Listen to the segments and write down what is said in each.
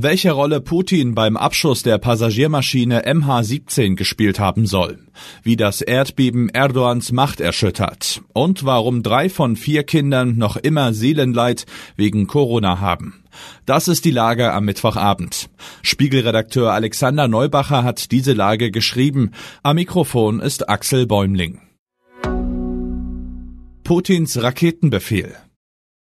Welche Rolle Putin beim Abschuss der Passagiermaschine MH17 gespielt haben soll, wie das Erdbeben Erdogans Macht erschüttert und warum drei von vier Kindern noch immer Seelenleid wegen Corona haben. Das ist die Lage am Mittwochabend. Spiegelredakteur Alexander Neubacher hat diese Lage geschrieben. Am Mikrofon ist Axel Bäumling. Putins Raketenbefehl.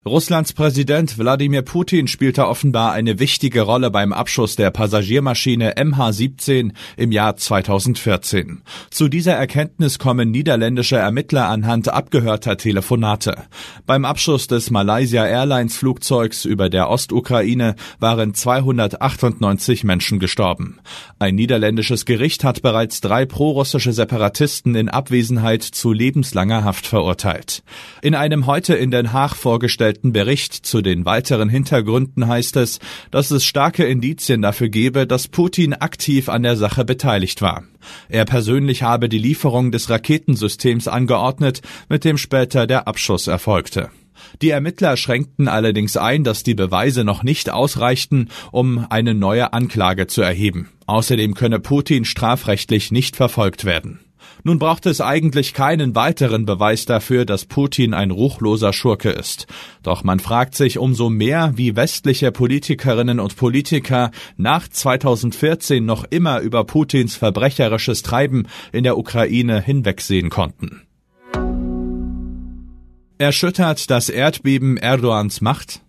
Russlands Präsident Wladimir Putin spielte offenbar eine wichtige Rolle beim Abschuss der Passagiermaschine MH17 im Jahr 2014. Zu dieser Erkenntnis kommen niederländische Ermittler anhand abgehörter Telefonate. Beim Abschuss des Malaysia Airlines Flugzeugs über der Ostukraine waren 298 Menschen gestorben. Ein niederländisches Gericht hat bereits drei prorussische Separatisten in Abwesenheit zu lebenslanger Haft verurteilt. In einem heute in Den Haag vorgestellten vorgestellten Bericht zu den weiteren Hintergründen heißt es, dass es starke Indizien dafür gebe, dass Putin aktiv an der Sache beteiligt war. Er persönlich habe die Lieferung des Raketensystems angeordnet, mit dem später der Abschuss erfolgte. Die Ermittler schränkten allerdings ein, dass die Beweise noch nicht ausreichten, um eine neue Anklage zu erheben. Außerdem könne Putin strafrechtlich nicht verfolgt werden. Nun braucht es eigentlich keinen weiteren Beweis dafür, dass Putin ein ruchloser Schurke ist. Doch man fragt sich umso mehr, wie westliche Politikerinnen und Politiker nach 2014 noch immer über Putins verbrecherisches Treiben in der Ukraine hinwegsehen konnten. Erschüttert das Erdbeben Erdogans Macht?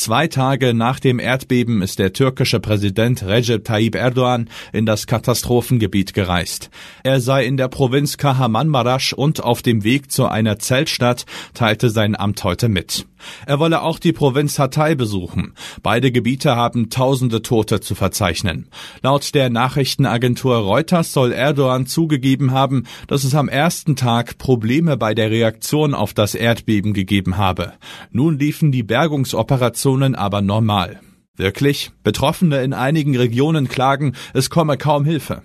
Zwei Tage nach dem Erdbeben ist der türkische Präsident Recep Tayyip Erdogan in das Katastrophengebiet gereist. Er sei in der Provinz Kahramanmaraş und auf dem Weg zu einer Zeltstadt, teilte sein Amt heute mit. Er wolle auch die Provinz Hatay besuchen. Beide Gebiete haben tausende Tote zu verzeichnen. Laut der Nachrichtenagentur Reuters soll Erdogan zugegeben haben, dass es am ersten Tag Probleme bei der Reaktion auf das Erdbeben gegeben habe. Nun liefen die Bergungsoperationen Situationen aber normal. Wirklich? Betroffene in einigen Regionen klagen, es komme kaum Hilfe.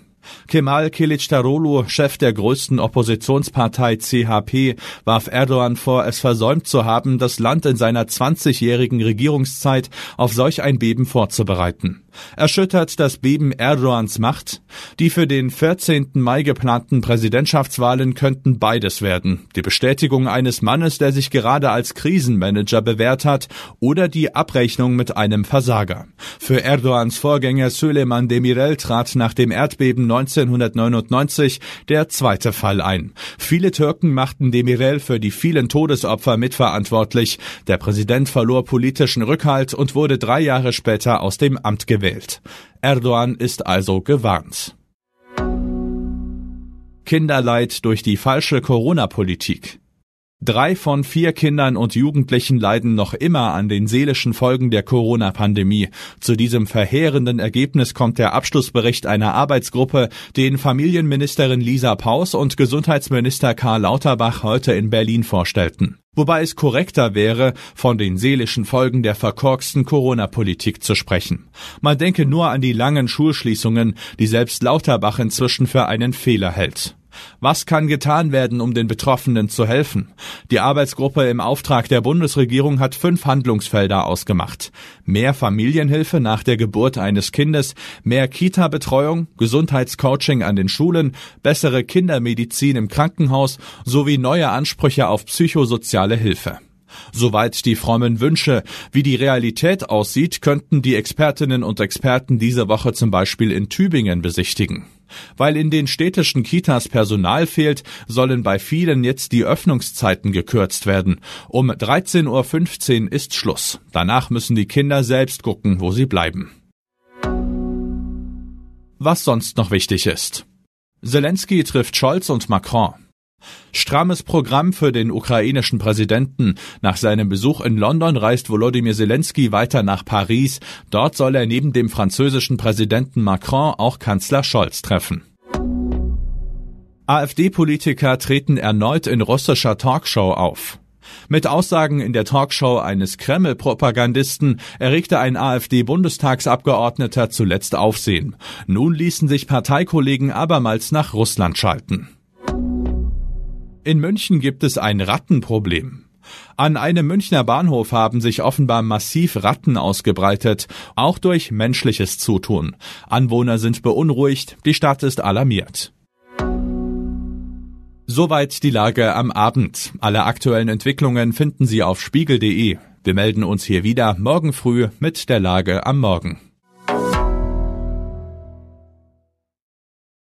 Kemal Kilicdaroglu, Chef der größten Oppositionspartei CHP, warf Erdogan vor, es versäumt zu haben, das Land in seiner 20-jährigen Regierungszeit auf solch ein Beben vorzubereiten. Erschüttert das Beben Erdogans Macht? Die für den 14. Mai geplanten Präsidentschaftswahlen könnten beides werden. Die Bestätigung eines Mannes, der sich gerade als Krisenmanager bewährt hat, oder die Abrechnung mit einem Versager. Für Erdogans Vorgänger Süleyman Demirel trat nach dem Erdbeben 1999 der zweite Fall ein. Viele Türken machten Demirel für die vielen Todesopfer mitverantwortlich. Der Präsident verlor politischen Rückhalt und wurde drei Jahre später aus dem Amt gewählt. Erdogan ist also gewarnt. Kinderleid durch die falsche Corona-Politik. Drei von vier Kindern und Jugendlichen leiden noch immer an den seelischen Folgen der Corona-Pandemie. Zu diesem verheerenden Ergebnis kommt der Abschlussbericht einer Arbeitsgruppe, den Familienministerin Lisa Paus und Gesundheitsminister Karl Lauterbach heute in Berlin vorstellten. Wobei es korrekter wäre, von den seelischen Folgen der verkorksten Corona-Politik zu sprechen. Man denke nur an die langen Schulschließungen, die selbst Lauterbach inzwischen für einen Fehler hält. Was kann getan werden, um den Betroffenen zu helfen? Die Arbeitsgruppe im Auftrag der Bundesregierung hat fünf Handlungsfelder ausgemacht. Mehr Familienhilfe nach der Geburt eines Kindes, mehr Kita-Betreuung, Gesundheitscoaching an den Schulen, bessere Kindermedizin im Krankenhaus sowie neue Ansprüche auf psychosoziale Hilfe. Soweit die frommen Wünsche. Wie die Realität aussieht, könnten die Expertinnen und Experten diese Woche zum Beispiel in Tübingen besichtigen. Weil in den städtischen Kitas Personal fehlt, sollen bei vielen jetzt die Öffnungszeiten gekürzt werden. Um 13.15 Uhr ist Schluss. Danach müssen die Kinder selbst gucken, wo sie bleiben. Was sonst noch wichtig ist. Zelensky trifft Scholz und Macron. Strammes Programm für den ukrainischen Präsidenten. Nach seinem Besuch in London reist Volodymyr Zelensky weiter nach Paris. Dort soll er neben dem französischen Präsidenten Macron auch Kanzler Scholz treffen. AfD-Politiker treten erneut in russischer Talkshow auf. Mit Aussagen in der Talkshow eines Kreml-Propagandisten erregte ein AfD-Bundestagsabgeordneter zuletzt Aufsehen. Nun ließen sich Parteikollegen abermals nach Russland schalten. In München gibt es ein Rattenproblem. An einem Münchner Bahnhof haben sich offenbar massiv Ratten ausgebreitet, auch durch menschliches Zutun. Anwohner sind beunruhigt, die Stadt ist alarmiert. Soweit die Lage am Abend. Alle aktuellen Entwicklungen finden Sie auf spiegel.de. Wir melden uns hier wieder morgen früh mit der Lage am Morgen.